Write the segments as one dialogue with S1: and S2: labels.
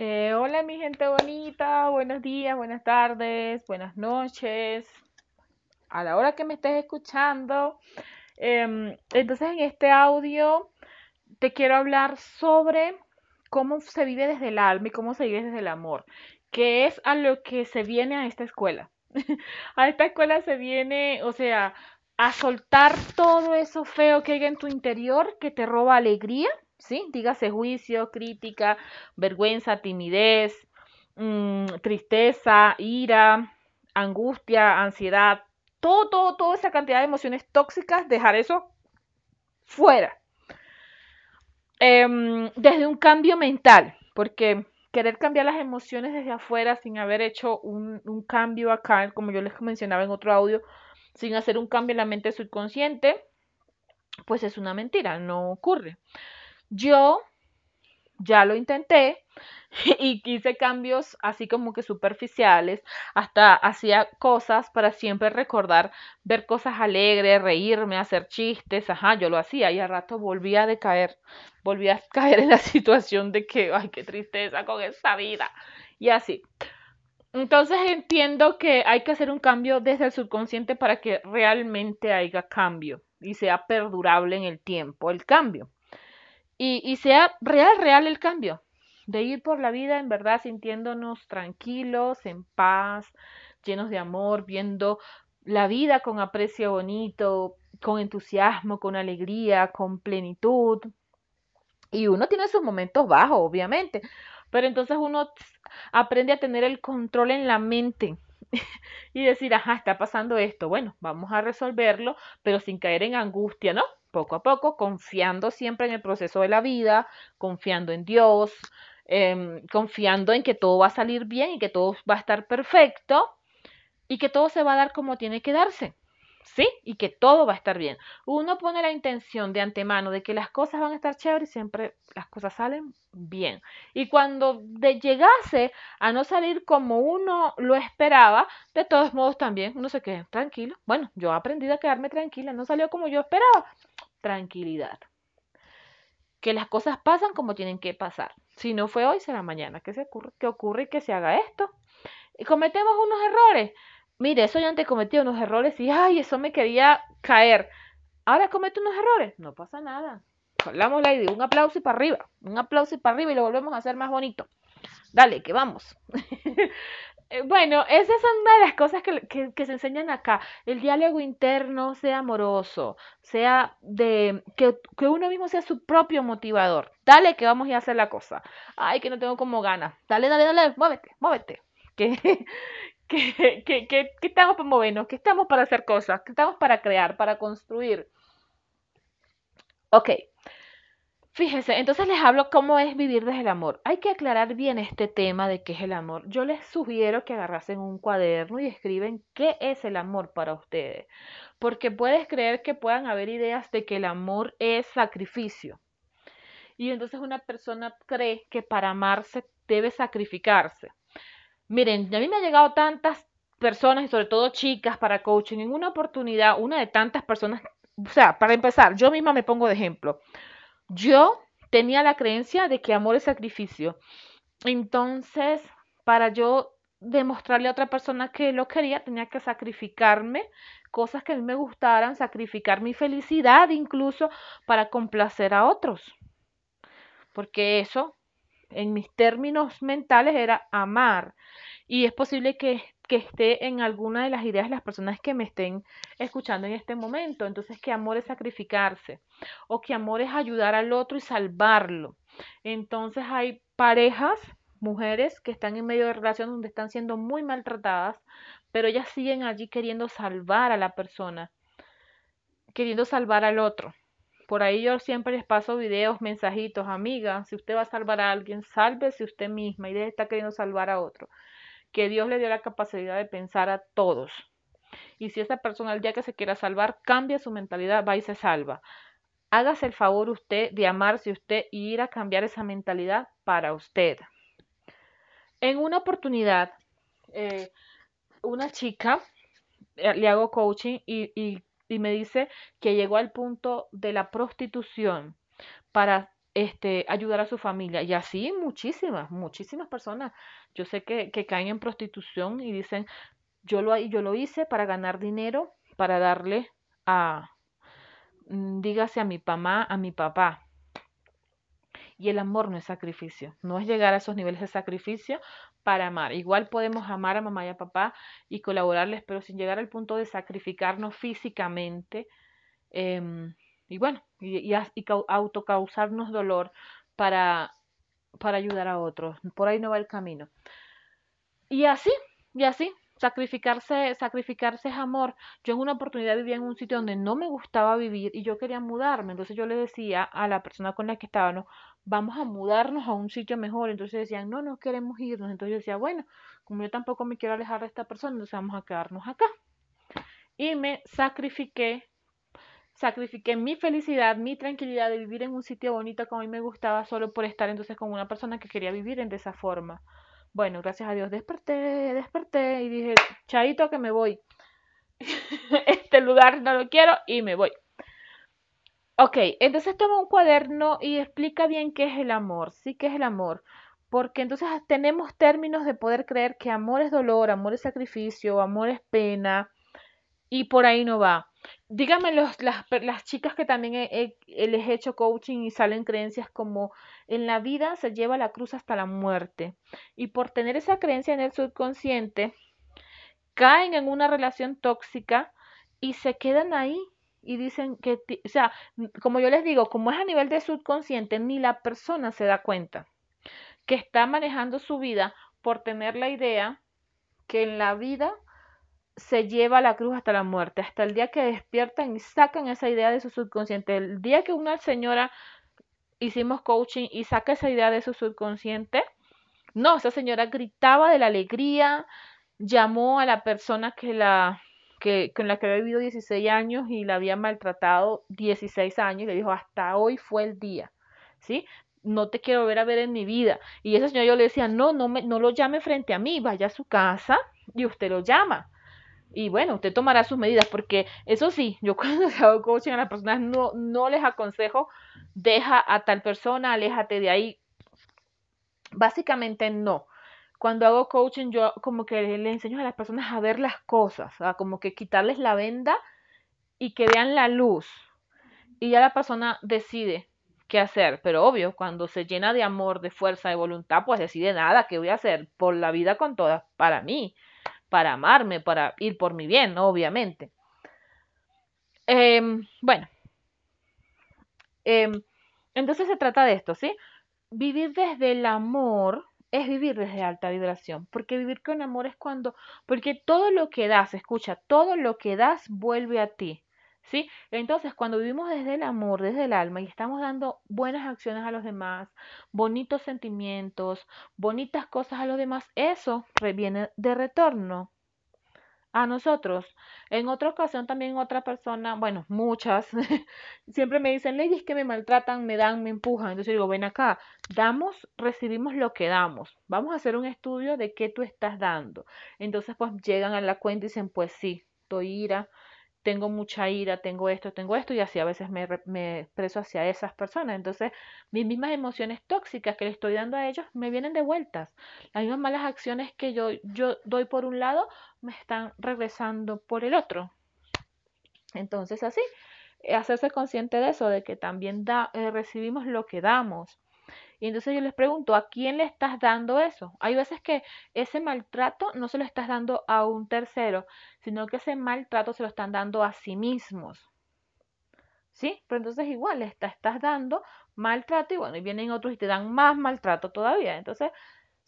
S1: Eh, hola mi gente bonita, buenos días, buenas tardes, buenas noches, a la hora que me estés escuchando. Em, entonces en este audio te quiero hablar sobre cómo se vive desde el alma y cómo se vive desde el amor, que es a lo que se viene a esta escuela. a esta escuela se viene, o sea, a soltar todo eso feo que hay en tu interior que te roba alegría, ¿sí? Dígase juicio, crítica, vergüenza, timidez, mm, tristeza, ira, angustia, ansiedad, todo, todo, toda esa cantidad de emociones tóxicas, dejar eso fuera. Em, desde un cambio mental, porque querer cambiar las emociones desde afuera sin haber hecho un, un cambio acá, como yo les mencionaba en otro audio, sin hacer un cambio en la mente subconsciente, pues es una mentira, no ocurre. Yo ya lo intenté y hice cambios así como que superficiales, hasta hacía cosas para siempre recordar, ver cosas alegres, reírme, hacer chistes, ajá, yo lo hacía y al rato volvía a decaer, volvía a caer en la situación de que, ay, qué tristeza con esta vida y así. Entonces entiendo que hay que hacer un cambio desde el subconsciente para que realmente haya cambio y sea perdurable en el tiempo el cambio. Y, sea real, real el cambio. De ir por la vida en verdad sintiéndonos tranquilos, en paz, llenos de amor, viendo la vida con aprecio bonito, con entusiasmo, con alegría, con plenitud. Y uno tiene sus momentos bajos, obviamente, pero entonces uno aprende a tener el control en la mente y decir, ajá, está pasando esto, bueno, vamos a resolverlo, pero sin caer en angustia, ¿no? Poco a poco, confiando siempre en el proceso de la vida, confiando en Dios, eh, confiando en que todo va a salir bien y que todo va a estar perfecto y que todo se va a dar como tiene que darse. ¿Sí? Y que todo va a estar bien. Uno pone la intención de antemano de que las cosas van a estar chéveres y siempre las cosas salen bien. Y cuando de llegase a no salir como uno lo esperaba, de todos modos también uno se queda tranquilo. Bueno, yo he aprendido a quedarme tranquila, no salió como yo esperaba. Tranquilidad. Que las cosas pasan como tienen que pasar. Si no fue hoy, será mañana. ¿Qué, se ocurre? ¿Qué ocurre que se haga esto? Y cometemos unos errores mire, eso ya antes cometí unos errores y, ay, eso me quería caer. Ahora comete unos errores, no pasa nada. Hablamos la idea, un aplauso y para arriba, un aplauso y para arriba y lo volvemos a hacer más bonito. Dale, que vamos. Eh, bueno, esas son una de las cosas que, que, se enseñan acá. El diálogo interno sea amoroso, sea de que, que, uno mismo sea su propio motivador. Dale que vamos a hacer la cosa. Ay, que no tengo como ganas. Dale, dale, dale, muévete, muévete. Que, que, estamos para movernos, que estamos para hacer cosas, que estamos para crear, para construir. Ok, fíjense, entonces les hablo cómo es vivir desde el amor. Hay que aclarar bien este tema de qué es el amor. Yo les sugiero que agarrasen un cuaderno y escriben qué es el amor para ustedes. Porque puedes creer que puedan haber ideas de que el amor es sacrificio. Y entonces una persona cree que para amarse debe sacrificarse. Miren, a mí me han llegado tantas personas y sobre todo chicas para coaching. En una oportunidad, una de tantas personas, o sea, para empezar, yo misma me pongo de ejemplo. Yo tenía la creencia de que amor es sacrificio. Entonces, para yo demostrarle a otra persona que lo quería, tenía que sacrificarme cosas que a mí me gustaran, sacrificar mi felicidad incluso para complacer a otros. Porque eso en mis términos mentales era amar. Y es posible que, que, esté en alguna de las ideas de las personas que me estén escuchando en este momento. Entonces, que amor es sacrificarse o que amor es ayudar al otro y salvarlo. Entonces, hay parejas, mujeres que están en medio de relación donde están siendo muy maltratadas, pero ellas siguen allí queriendo salvar a la persona, queriendo salvar al otro. Por ahí yo siempre les paso videos, mensajitos, amiga, si usted va a salvar a alguien, sálvese usted misma y estar queriendo salvar a otro. Que Dios le dio la capacidad de pensar a todos. Y si esa persona el día que se quiera salvar cambia su mentalidad, va y se salva. Hágase el favor usted de amarse usted y ir a cambiar esa mentalidad para usted. En una oportunidad, eh, una chica, eh, le hago coaching y, y y me dice que llegó al punto de la prostitución para este, ayudar a su familia. Y así muchísimas, muchísimas personas. Yo sé que, que caen en prostitución y dicen, yo lo, yo lo hice para ganar dinero, para darle a, mm, dígase a mi mamá, a mi papá. Y el amor no es sacrificio, no es llegar a esos niveles de sacrificio para amar. Igual podemos amar a mamá y a papá y colaborarles, pero sin llegar al punto de sacrificarnos físicamente. Em, y bueno, y, y, y autocausarnos dolor para, para ayudar a otros. Por ahí no va el camino. Y así, y así, sacrificarse, sacrificarse es amor. Yo en una oportunidad vivía en un sitio donde no me gustaba vivir y yo quería mudarme. Entonces yo le decía a la persona con la que estábamos, vamos a mudarnos a un sitio mejor. Entonces decían, no, no queremos irnos. Entonces yo decía, bueno, como yo tampoco me quiero alejar de esta persona, entonces vamos a quedarnos acá. Y me sacrifiqué, sacrifiqué mi felicidad, mi tranquilidad de vivir en un sitio bonito como a mí me gustaba solo por estar entonces con una persona que quería vivir en de esa forma. Bueno, gracias a Dios desperté, desperté y dije, chaito que me voy. este lugar no lo quiero y me voy. Ok, entonces toma un cuaderno y explica bien qué es el amor, sí que es el amor, porque entonces tenemos términos de poder creer que amor es dolor, amor es sacrificio, amor es pena, y por ahí no va. Díganme los, las, las, chicas que también he, les he hecho coaching y salen creencias como en la vida se lleva la cruz hasta la muerte. Y por tener esa creencia en el subconsciente, caen en una relación tóxica y se quedan ahí y dicen que, o sea, como yo les digo, como es a nivel de subconsciente, ni la persona se da cuenta que está manejando su vida por tener la idea que en la vida se lleva la cruz hasta la muerte, hasta el día que despiertan y sacan esa idea de su subconsciente. El día que una señora hicimos coaching y saca esa idea de su subconsciente, no, esa señora gritaba de la alegría, llamó a la persona que la que con la que había vivido 16 años y la había maltratado 16 años y le dijo, hasta hoy fue el día, ¿sí? No te quiero ver a ver en mi vida. Y esa señora yo le decía, no, no, me, no lo llame frente a mí, vaya a su casa y usted lo llama. Y bueno, usted tomará sus medidas, porque eso sí, yo cuando hago coaching a las personas no, no les aconsejo, deja a tal persona, aléjate de ahí. Básicamente no. Cuando hago coaching, yo como que le enseño a las personas a ver las cosas, a como que quitarles la venda y que vean la luz. Y ya la persona decide qué hacer. Pero obvio, cuando se llena de amor, de fuerza, de voluntad, pues decide nada, ¿qué voy a hacer? Por la vida con todas, para mí para amarme, para ir por mi bien, obviamente. Em, bueno, em, entonces se trata de esto, ¿sí? Vivir desde el amor es vivir desde alta vibración, porque vivir con amor es cuando, porque todo lo que das, escucha, todo lo que das vuelve a ti. ¿Sí? Entonces, cuando vivimos desde el amor, desde el alma y estamos dando buenas acciones a los demás, bonitos sentimientos, bonitas cosas a los demás, eso viene de retorno a nosotros. En otra ocasión también otra persona, bueno, muchas, siempre me dicen, leyes que me maltratan, me dan, me empujan. Entonces digo, ven acá, damos, recibimos lo que damos. Vamos a hacer un estudio de qué tú estás dando. Entonces pues llegan a la cuenta y dicen, pues sí, doy ira, tengo mucha ira, tengo esto, tengo esto, y así a veces me, me, expreso hacia esas personas. Entonces, mis mismas emociones tóxicas que le estoy dando a ellos me vienen de vueltas. Las mismas malas acciones que yo, yo doy por un lado me están regresando por el otro. Entonces, así, hacerse consciente de eso, de que también da, eh, recibimos lo que damos. Y entonces yo les pregunto, ¿a quién le estás dando eso? Hay veces que ese maltrato no se lo estás dando a un tercero, sino que ese maltrato se lo están dando a sí mismos. ¿Sí? Pero entonces igual le estás dando maltrato y bueno, y vienen otros y te dan más maltrato todavía. Entonces,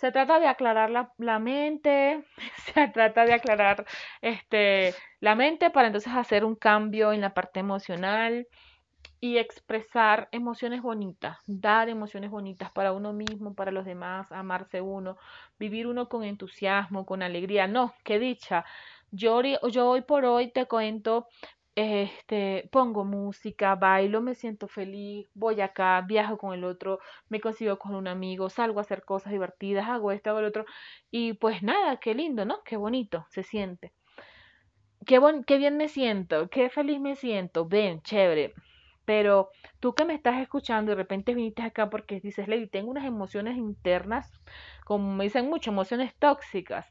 S1: se trata de aclarar la, la, mente, se trata de aclarar este, la mente para entonces hacer un cambio en la parte emocional, y expresar emociones bonitas, dar emociones bonitas para uno mismo, para los demás, amarse uno, vivir uno con entusiasmo, con alegría. No, qué dicha. Yo, yo hoy por hoy te cuento, este, pongo música, bailo, me siento feliz, voy acá, viajo con el otro, me consigo con un amigo, salgo a hacer cosas divertidas, hago esto, hago el otro, y pues nada, qué lindo, ¿no? Qué bonito se siente. Qué, bon qué bien me siento, qué feliz me siento, ven, chévere Pero tú que me estás escuchando y de repente viniste acá porque dices, Lady, tengo unas emociones internas, como me dicen mucho, emociones tóxicas.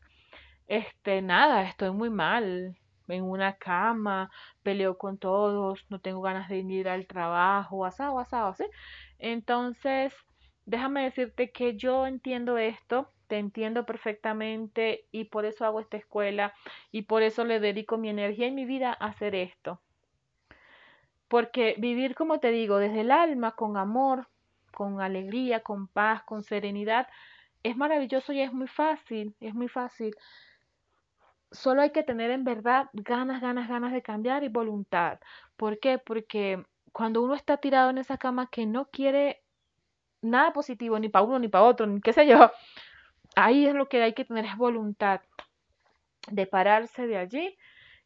S1: Este, nada, estoy muy mal, en una cama, peleo con todos, no tengo ganas de ir al trabajo, asado, asado, ¿sí? Entonces, déjame decirte que yo entiendo esto, te entiendo perfectamente y por eso hago esta escuela y por eso le dedico mi energía y mi vida a hacer esto. Porque vivir, como te digo, desde el alma, con amor, con alegría, con paz, con serenidad, es maravilloso y es muy fácil, es muy fácil. Solo hay que tener en verdad ganas, ganas, ganas de cambiar y voluntad. ¿Por qué? Porque cuando uno está tirado en esa cama que no quiere nada positivo, ni para uno, ni para otro, ni qué sé yo, ahí es lo que hay que tener es voluntad de pararse de allí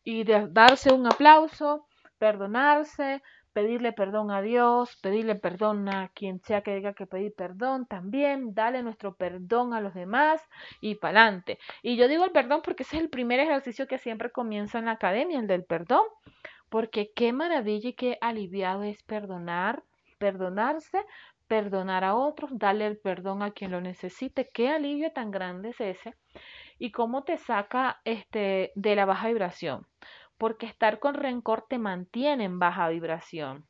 S1: y de darse un aplauso perdonarse, pedirle perdón a Dios, pedirle perdón a quien sea que diga que pedir perdón también, darle nuestro perdón a los demás y para adelante. Y yo digo el perdón porque ese es el primer ejercicio que siempre comienza en la academia, el del perdón, porque qué maravilla y qué aliviado es perdonar, perdonarse, perdonar a otros, darle el perdón a quien lo necesite, qué alivio tan grande es ese y cómo te saca este de la baja vibración porque estar con rencor te mantiene en baja vibración.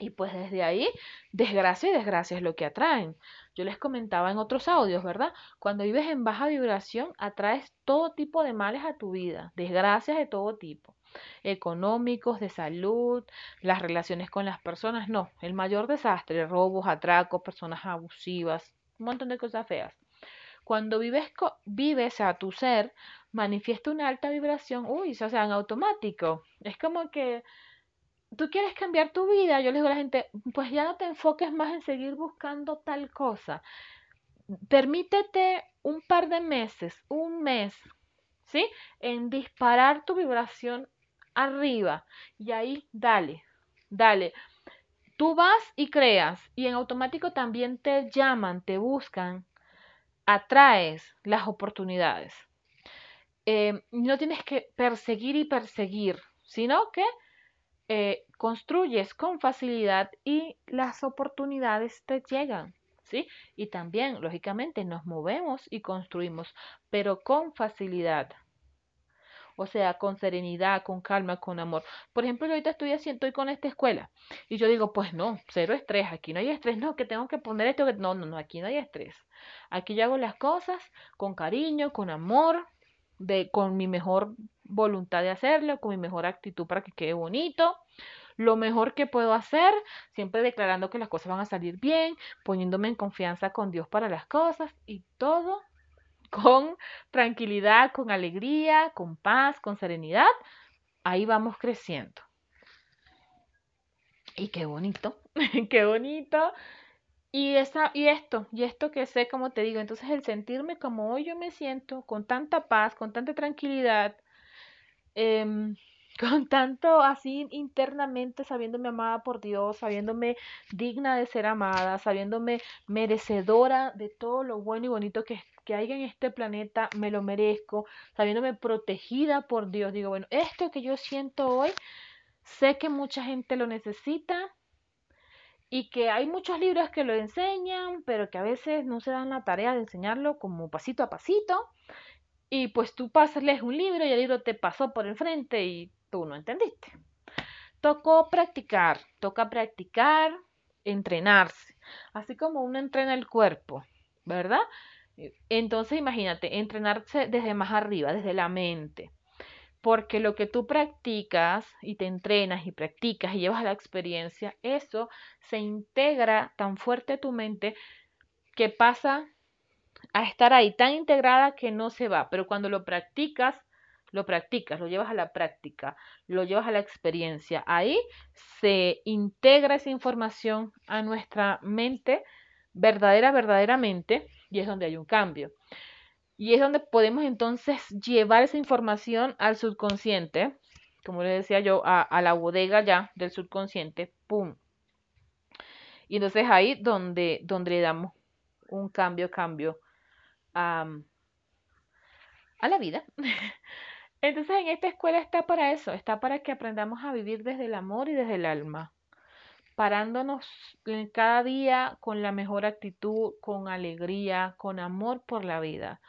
S1: Y pues desde ahí, desgracia y desgracia es lo que atraen. Yo les comentaba en otros audios, ¿verdad? Cuando vives en baja vibración, atraes todo tipo de males a tu vida, desgracias de todo tipo, económicos, de salud, las relaciones con las personas, no, el mayor desastre, robos, atracos, personas abusivas, un montón de cosas feas. Cuando vives, vives a tu ser manifiesta una alta vibración, uy, o sea, en automático. Es como que tú quieres cambiar tu vida, yo les digo a la gente, pues ya no te enfoques más en seguir buscando tal cosa. Permítete un par de meses, un mes, ¿sí? En disparar tu vibración arriba y ahí dale, dale. Tú vas y creas y en automático también te llaman, te buscan, atraes las oportunidades. Eh, no tienes que perseguir y perseguir, sino que eh, construyes con facilidad y las oportunidades te llegan, ¿sí? Y también, lógicamente, nos movemos y construimos, pero con facilidad. O sea, con serenidad, con calma, con amor. Por ejemplo, yo ahorita estoy haciendo, estoy con esta escuela. Y yo digo, pues no, cero estrés, aquí no hay estrés, no, que tengo que poner esto, no, no, no, aquí no hay estrés. Aquí yo hago las cosas con cariño, con amor, de, con mi mejor voluntad de hacerlo, con mi mejor actitud para que quede bonito. Lo mejor que puedo hacer, siempre declarando que las cosas van a salir bien, poniéndome en confianza con Dios para las cosas y todo con tranquilidad, con alegría, con paz, con serenidad. Ahí vamos creciendo. Y qué bonito, qué bonito y, esa, y esto, y esto que sé, como te digo, entonces el sentirme como hoy yo me siento, con tanta paz, con tanta tranquilidad, em, con tanto así internamente sabiéndome amada por Dios, sabiéndome digna de ser amada, sabiéndome merecedora de todo lo bueno y bonito que, que hay en este planeta, me lo merezco, sabiéndome protegida por Dios. Digo, bueno, esto que yo siento hoy, sé que mucha gente lo necesita, y que hay muchos libros que lo enseñan, pero que a veces no se dan la tarea de enseñarlo como pasito a pasito. Y pues tú pasas, un libro y el libro te pasó por el frente y tú no entendiste. Tocó practicar, toca practicar, entrenarse, así como uno entrena el cuerpo, ¿verdad? Entonces imagínate, entrenarse desde más arriba, desde la mente porque lo que tú practicas y te entrenas y practicas y llevas a la experiencia, eso se integra tan fuerte a tu mente que pasa a estar ahí tan integrada que no se va, pero cuando lo practicas, lo practicas, lo llevas a la práctica, lo llevas a la experiencia, ahí se integra esa información a nuestra mente verdadera, verdaderamente, y es donde hay un cambio. Y es donde podemos entonces llevar esa información al subconsciente, como les decía yo, a, la bodega ya del subconsciente, ¡pum! Y entonces ahí donde, donde le damos un cambio, cambio a, a la vida. Entonces en esta escuela está para eso, está para que aprendamos a vivir desde el amor y desde el alma, parándonos cada día con la mejor actitud, con alegría, con amor por la vida.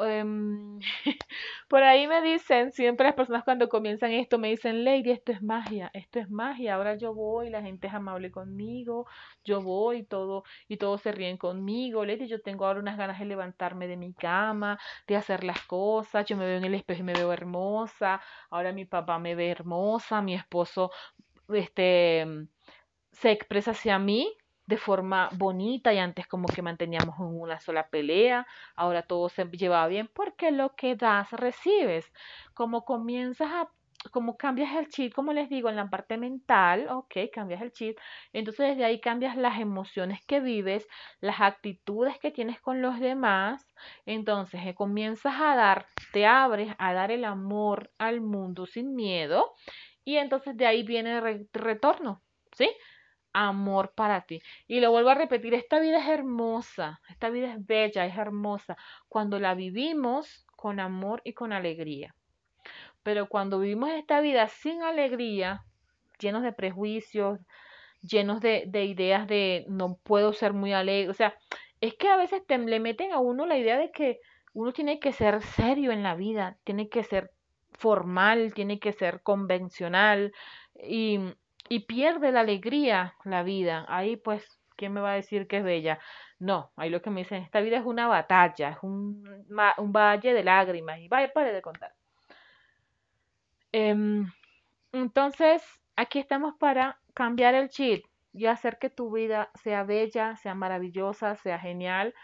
S1: Em, por ahí me dicen, siempre las personas cuando comienzan esto me dicen, Lady, esto es magia, esto es magia, ahora yo voy, la gente es amable conmigo, yo voy todo y todos se ríen conmigo, Lady, yo tengo ahora unas ganas de levantarme de mi cama, de hacer las cosas, yo me veo en el espejo y me veo hermosa, ahora mi papá me ve hermosa, mi esposo este se expresa hacia mí de forma bonita y antes como que manteníamos en una sola pelea, ahora todo se lleva bien porque lo que das recibes. Como comienzas a como cambias el chip, como les digo, en la parte mental, ok, cambias el chip, entonces desde ahí cambias las emociones que vives, las actitudes que tienes con los demás, entonces eh, comienzas a dar, te abres a dar el amor al mundo sin miedo y entonces de ahí viene el retorno, ¿sí? Amor para ti. Y lo vuelvo a repetir, esta vida es hermosa, esta vida es bella, es hermosa, cuando la vivimos con amor y con alegría. Pero cuando vivimos esta vida sin alegría, llenos de prejuicios, llenos de, de ideas de no puedo ser muy alegre, o sea, es que a veces te, le meten a uno la idea de que uno tiene que ser serio en la vida, tiene que ser formal, tiene que ser convencional y y pierde la alegría la vida. Ahí pues, ¿quién me va a decir que es bella? No, ahí lo que me dicen, esta vida es una batalla, es un, un valle de lágrimas y vaya, pare de contar. Em, entonces, aquí estamos para cambiar el chip y hacer que tu vida sea bella, sea maravillosa, sea genial,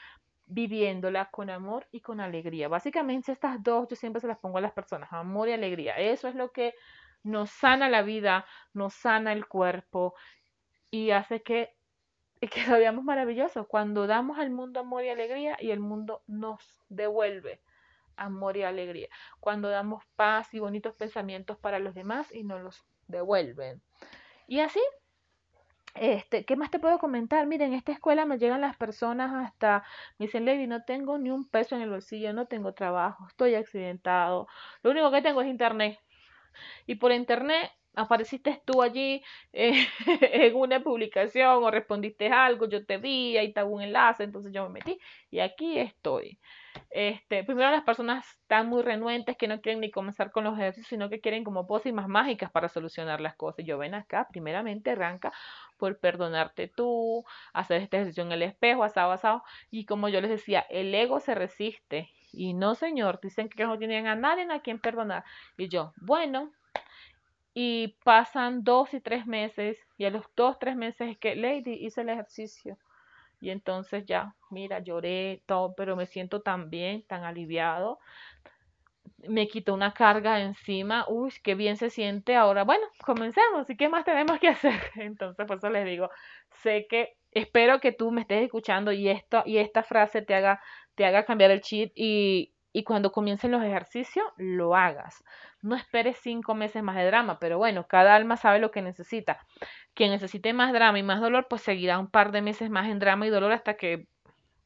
S1: viviéndola con amor y con alegría. Básicamente estas dos yo siempre se las pongo a las personas, amor y alegría. Eso es lo que nos sana la vida, nos sana el cuerpo y hace que, que lo veamos maravilloso. Cuando damos al mundo amor y alegría y el mundo nos devuelve amor y alegría. Cuando damos paz y bonitos pensamientos para los demás y nos los devuelven. Y así, este, ¿qué más te puedo comentar? Miren, en esta escuela me llegan las personas hasta, me dicen, Levi, no tengo ni un peso en el bolsillo, no tengo trabajo, estoy accidentado, lo único que tengo es internet y por internet apareciste tú allí eh, en una publicación o respondiste algo, yo te vi, ahí estaba un enlace, entonces yo me metí y aquí estoy. Este, primero las personas están muy renuentes que no quieren ni comenzar con los ejercicios, sino que quieren como pócimas mágicas para solucionar las cosas. Yo ven acá, primeramente arranca por perdonarte tú, hacer este ejercicio en el espejo, asado, asado, y como yo les decía, el ego se resiste y no, señor, dicen que no tienen a nadie a quien perdonar. Y yo, bueno, y pasan dos y tres meses, y a los dos, tres meses es que, Lady, hice el ejercicio. Y entonces ya, mira, lloré todo, pero me siento tan bien, tan aliviado. Me quito una carga encima. Uy, qué bien se siente ahora. Bueno, comencemos. ¿Y qué más tenemos que hacer? Entonces, por eso les digo, sé que espero que tú me estés escuchando y esto y esta frase te haga te haga cambiar el chip y, y cuando comiencen los ejercicios lo hagas. No esperes cinco meses más de drama, pero bueno, cada alma sabe lo que necesita. Quien necesite más drama y más dolor, pues seguirá un par de meses más en drama y dolor hasta que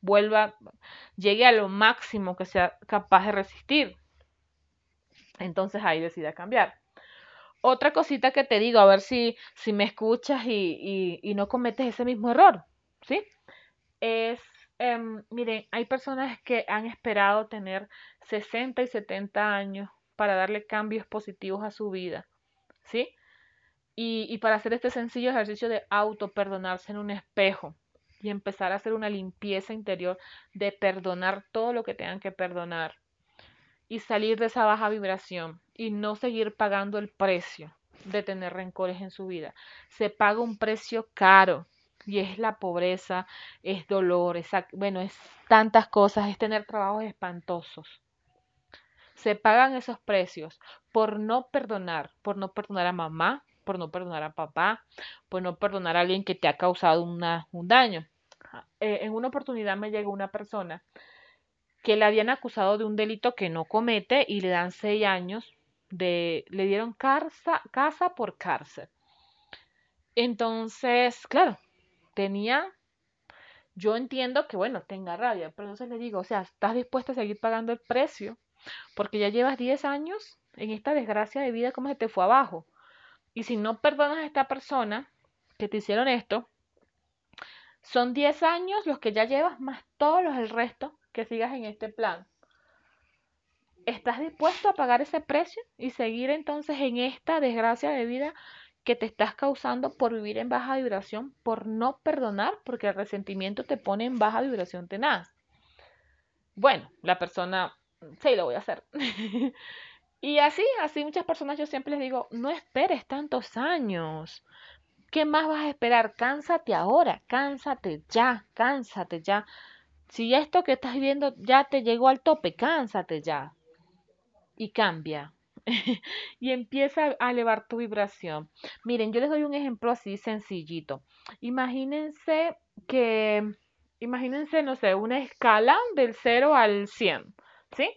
S1: vuelva, llegue a lo máximo que sea capaz de resistir. Entonces ahí decida cambiar. Otra cosita que te digo, a ver si, si me escuchas y, y, y no cometes ese mismo error, ¿sí? Es Em, miren, hay personas que han esperado tener 60 y 70 años para darle cambios positivos a su vida, ¿sí? Y, y para hacer este sencillo ejercicio de auto perdonarse en un espejo y empezar a hacer una limpieza interior de perdonar todo lo que tengan que perdonar y salir de esa baja vibración y no seguir pagando el precio de tener rencores en su vida. Se paga un precio caro y es la pobreza, es dolor, es, bueno, es tantas cosas, es tener trabajos espantosos. Se pagan esos precios por no perdonar, por no perdonar a mamá, por no perdonar a papá, por no perdonar a alguien que te ha causado una, un daño. Eh, en una oportunidad me llegó una persona que le habían acusado de un delito que no comete y le dan seis años de, le dieron casa, casa por cárcel. Entonces, claro, tenía, yo entiendo que, bueno, tenga rabia, pero entonces le digo, o sea, ¿estás dispuesta a seguir pagando el precio porque ya llevas 10 años en esta desgracia de vida, como se te fue abajo. Y si no perdonas a esta persona que te hicieron esto, son 10 años los que ya llevas más todos los el resto que sigas en este plan. ¿Estás dispuesto a pagar ese precio y seguir entonces en esta desgracia de vida que te estás causando por vivir en baja vibración, por no perdonar, porque el resentimiento te pone en baja vibración tenaz? Bueno, la persona, sí, lo voy a hacer. y así, así muchas personas yo siempre les digo, no esperes tantos años. ¿Qué más vas a esperar? Cánsate ahora, cánsate ya, cánsate ya. Si esto que estás viendo ya te llegó al tope, cánsate ya. Y cambia. y empieza a elevar tu vibración. Miren, yo les doy un ejemplo así sencillito. Imagínense que, imagínense, no sé, una escala del 0 al 100, ¿sí?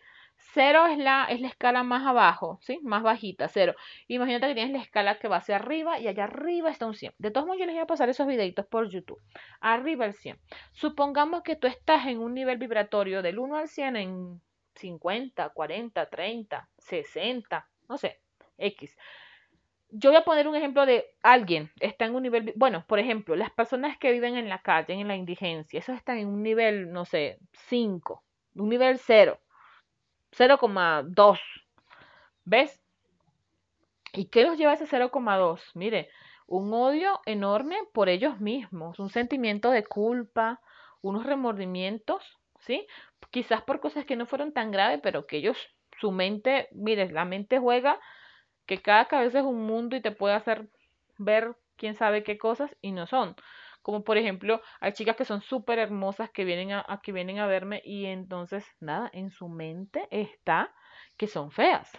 S1: Cero es la, es la escala más abajo, ¿sí? Más bajita, cero. Imagínate que tienes la escala que va hacia arriba y allá arriba está un 100. De todos modos, yo les voy a pasar esos videitos por YouTube. Arriba el 100. Supongamos que tú estás en un nivel vibratorio del 1 al 100 en 50, 40, 30, 60, no sé, X. Yo voy a poner un ejemplo de alguien, está en un nivel, bueno, por ejemplo, las personas que viven en la calle, en la indigencia, esos están en un nivel, no sé, 5, un nivel 0 0,2. ¿Ves? ¿Y qué los lleva a ese 0,2? Mire, un odio enorme por ellos mismos, un sentimiento de culpa, unos remordimientos, ¿sí? Quizás por cosas que no fueron tan graves, pero que ellos, su mente, mire, la mente juega que cada cabeza es un mundo y te puede hacer ver quién sabe qué cosas y no son. Como por ejemplo, hay chicas que son súper hermosas que vienen a, que vienen a verme y entonces, nada, en su mente está que son feas.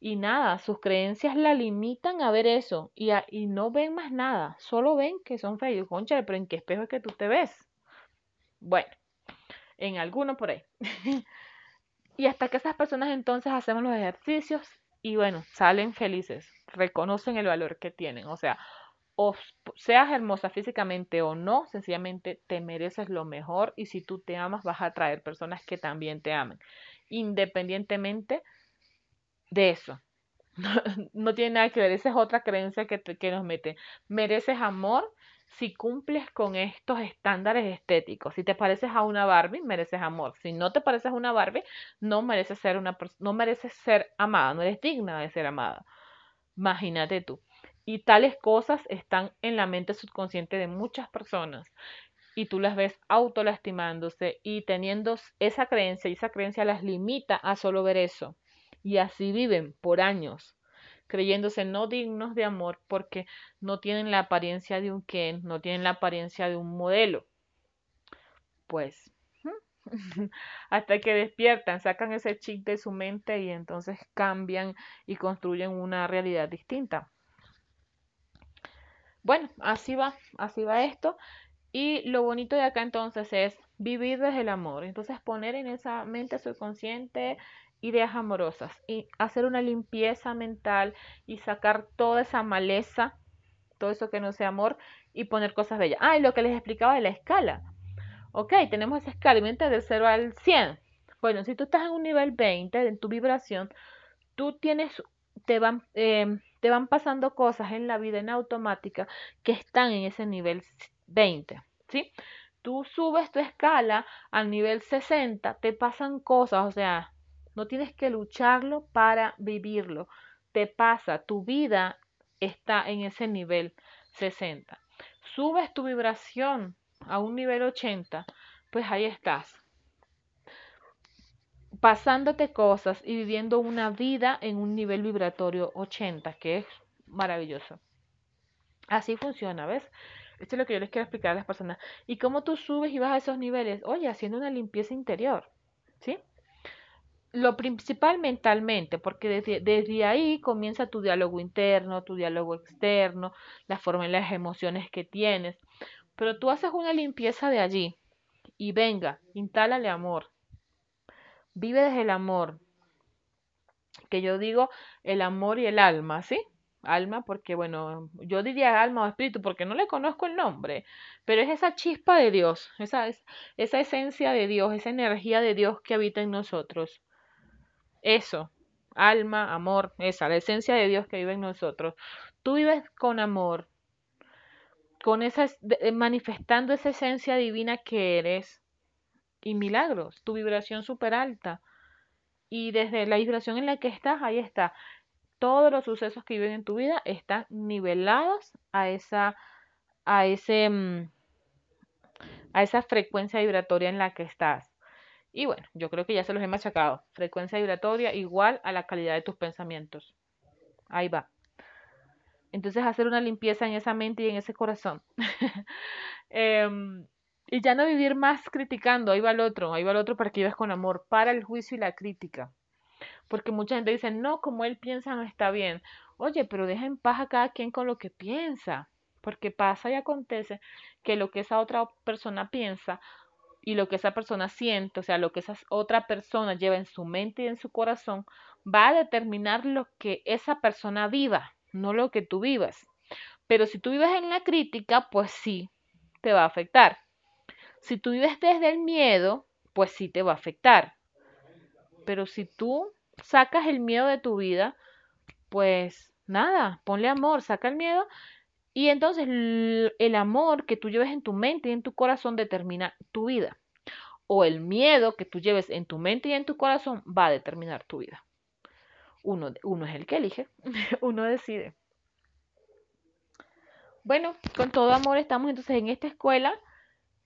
S1: Y nada, sus creencias la limitan a ver eso y, y no ven más nada, solo ven que son feas. Concha, pero ¿en qué espejo es que tú te ves? Bueno, en alguno por ahí. y hasta que esas personas entonces hacemos los ejercicios y bueno, salen felices, reconocen el valor que tienen. O sea, o seas hermosa físicamente o no, sencillamente te mereces lo mejor y si tú te amas vas a atraer personas que también te amen, independientemente de eso. No, tiene nada que ver, esa es otra creencia que, que nos mete. Mereces amor si cumples con estos estándares estéticos. Si te pareces a una Barbie, mereces amor. Si no te pareces a una Barbie, no mereces ser una no mereces ser amada, no eres digna de ser amada. Imagínate tú. Y tales cosas están en la mente subconsciente de muchas personas. Y tú las ves autolastimándose y teniendo esa creencia y esa creencia las limita a solo ver eso. Y así viven por años, creyéndose no dignos de amor porque no tienen la apariencia de un Ken, no tienen la apariencia de un modelo. Pues hasta que despiertan, sacan ese chip de su mente y entonces cambian y construyen una realidad distinta. Bueno, así va, así va esto. Y lo bonito de acá entonces es vivir desde el amor. Entonces poner en esa mente subconsciente ideas amorosas y hacer una limpieza mental y sacar toda esa maleza, todo eso que no sea amor y poner cosas bellas. Ah, y lo que les explicaba de la escala. Ok, tenemos esa escala, mente del 0 al 100. Bueno, si tú estás en un nivel 20 en tu vibración, tú tienes, te van, eh, te van pasando cosas en la vida en automática que están en ese nivel 20, ¿sí? Tú subes tu escala al nivel 60, te pasan cosas, o sea, no tienes que lucharlo para vivirlo. Te pasa, tu vida está en ese nivel 60. Subes tu vibración a un nivel 80, pues ahí estás pasándote cosas y viviendo una vida en un nivel vibratorio 80, que es maravilloso. Así funciona, ¿ves? Esto es lo que yo les quiero explicar a las personas. ¿Y cómo tú subes y vas a esos niveles? Oye, haciendo una limpieza interior, ¿sí? Lo principal mentalmente, porque desde, ahí comienza tu diálogo interno, tu diálogo externo, la forma en las emociones que tienes. Pero tú haces una limpieza de allí y venga, instálale amor, vive desde el amor, que yo digo el amor y el alma, ¿sí? Alma, porque bueno, yo diría alma o espíritu, porque no le conozco el nombre, pero es esa chispa de Dios, esa, esa esencia de Dios, esa energía de Dios que habita en nosotros. Eso, alma, amor, esa, la esencia de Dios que vive en nosotros. Tú vives con amor, con esa, manifestando esa esencia divina que eres y milagros, tu vibración súper alta. Y desde la vibración en la que estás, ahí está. Todos los sucesos que viven en tu vida están nivelados a esa, a ese, mm, a esa frecuencia vibratoria en la que estás. Y bueno, yo creo que ya se los he machacado. Frecuencia vibratoria igual a la calidad de tus pensamientos. Ahí va. Entonces hacer una limpieza en esa mente y en ese corazón. Em, y ya no vivir más criticando, ahí va el otro, ahí va el otro para que vivas con amor, para el juicio y la crítica. Porque mucha gente dice, no, como él piensa no está bien. Oye, pero deja en paz a cada quien con lo que piensa. Porque pasa y acontece que lo que esa otra persona piensa y lo que esa persona siente, o sea, lo que esa otra persona lleva en su mente y en su corazón, va a determinar lo que esa persona viva, no lo que tú vivas. Pero si tú vives en la crítica, pues sí, te va a afectar. Si tú vives desde el miedo, pues sí te va a afectar. Pero si tú sacas el miedo de tu vida, pues nada, ponle amor, saca el miedo y entonces el amor que tú lleves en tu mente y en tu corazón determina tu vida. O el miedo que tú lleves en tu mente y en tu corazón va a determinar tu vida. Uno, uno es el que elige, uno decide. Bueno, con todo amor estamos entonces en esta escuela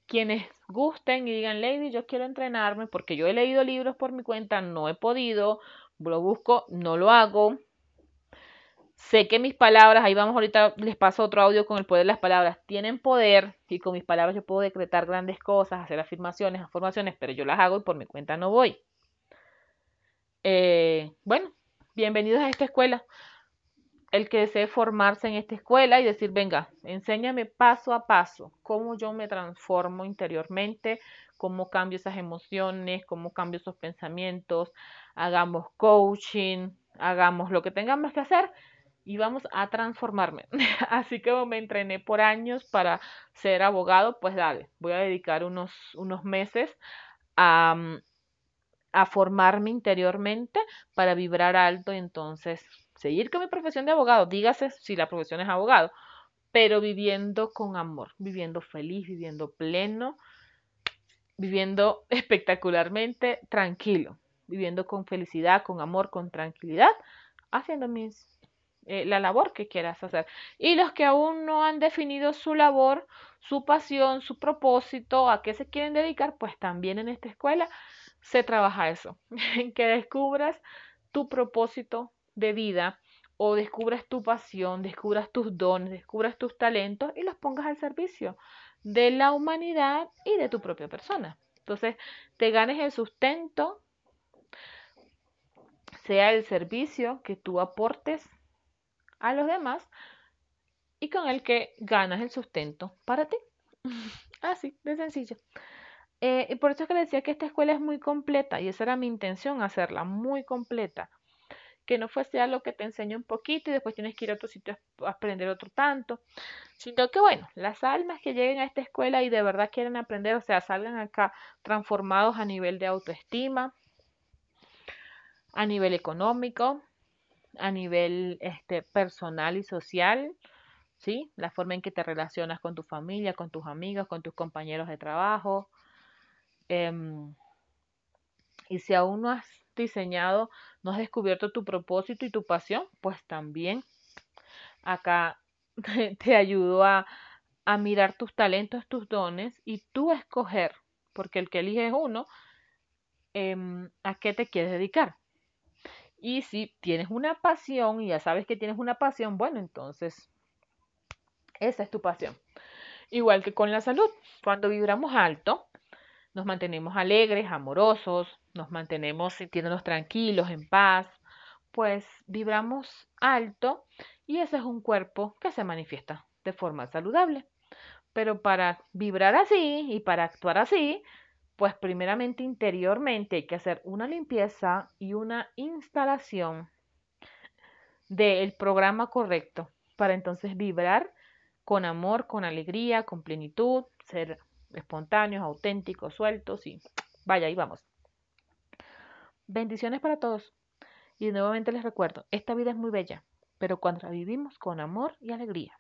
S1: quienes gusten y digan, Lady, yo quiero entrenarme porque yo he leído libros por mi cuenta, no he podido, lo busco, no lo hago. Sé que mis palabras, ahí vamos ahorita, les paso otro audio con el poder de las palabras, tienen poder y con mis palabras yo puedo decretar grandes cosas, hacer afirmaciones, afirmaciones, pero yo las hago y por mi cuenta no voy. Eh, bueno, bienvenidos a esta escuela el que desee formarse en esta escuela y decir, venga, enséñame paso a paso cómo yo me transformo interiormente, cómo cambio esas emociones, cómo cambio esos pensamientos, hagamos coaching, hagamos lo que tengamos que hacer y vamos a transformarme. Así que me entrené por años para ser abogado, pues dale, voy a dedicar unos, unos meses a, a formarme interiormente para vibrar alto y entonces seguir con mi profesión de abogado, dígase si la profesión es abogado, pero viviendo con amor, viviendo feliz, viviendo pleno, viviendo espectacularmente tranquilo, viviendo con felicidad, con amor, con tranquilidad, haciendo mis, eh, la labor que quieras hacer. Y los que aún no han definido su labor, su pasión, su propósito, a qué se quieren dedicar, pues también en esta escuela se trabaja eso, en que descubras tu propósito de vida o descubras tu pasión, descubras tus dones, descubras tus talentos y los pongas al servicio de la humanidad y de tu propia persona. Entonces, te ganes el sustento, sea el servicio que tú aportes a los demás y con el que ganas el sustento para ti. Así, de sencillo. Eh, y por eso es que le decía que esta escuela es muy completa y esa era mi intención, hacerla muy completa que no fuese algo que te enseñe un poquito y después tienes que ir a otro sitio a aprender otro tanto, sino que bueno, las almas que lleguen a esta escuela y de verdad quieren aprender, o sea, salgan acá transformados a nivel de autoestima, a nivel económico, a nivel este, personal y social, ¿sí? La forma en que te relacionas con tu familia, con tus amigos, con tus compañeros de trabajo. Em, y si aún no has diseñado, no has descubierto tu propósito y tu pasión, pues también acá te ayudo a, a mirar tus talentos, tus dones y tú escoger, porque el que elige es uno, em, a qué te quieres dedicar. Y si tienes una pasión y ya sabes que tienes una pasión, bueno, entonces esa es tu pasión. Igual que con la salud, cuando vibramos alto, nos mantenemos alegres, amorosos, nos mantenemos sintiéndonos tranquilos, en paz, pues vibramos alto y ese es un cuerpo que se manifiesta de forma saludable. Pero para vibrar así y para actuar así, pues primeramente interiormente hay que hacer una limpieza y una instalación del programa correcto para entonces vibrar con amor, con alegría, con plenitud, ser espontáneos, auténticos, sueltos y vaya, ahí vamos. Bendiciones para todos. Y nuevamente les recuerdo, esta vida es muy bella, pero cuando la vivimos con amor y alegría.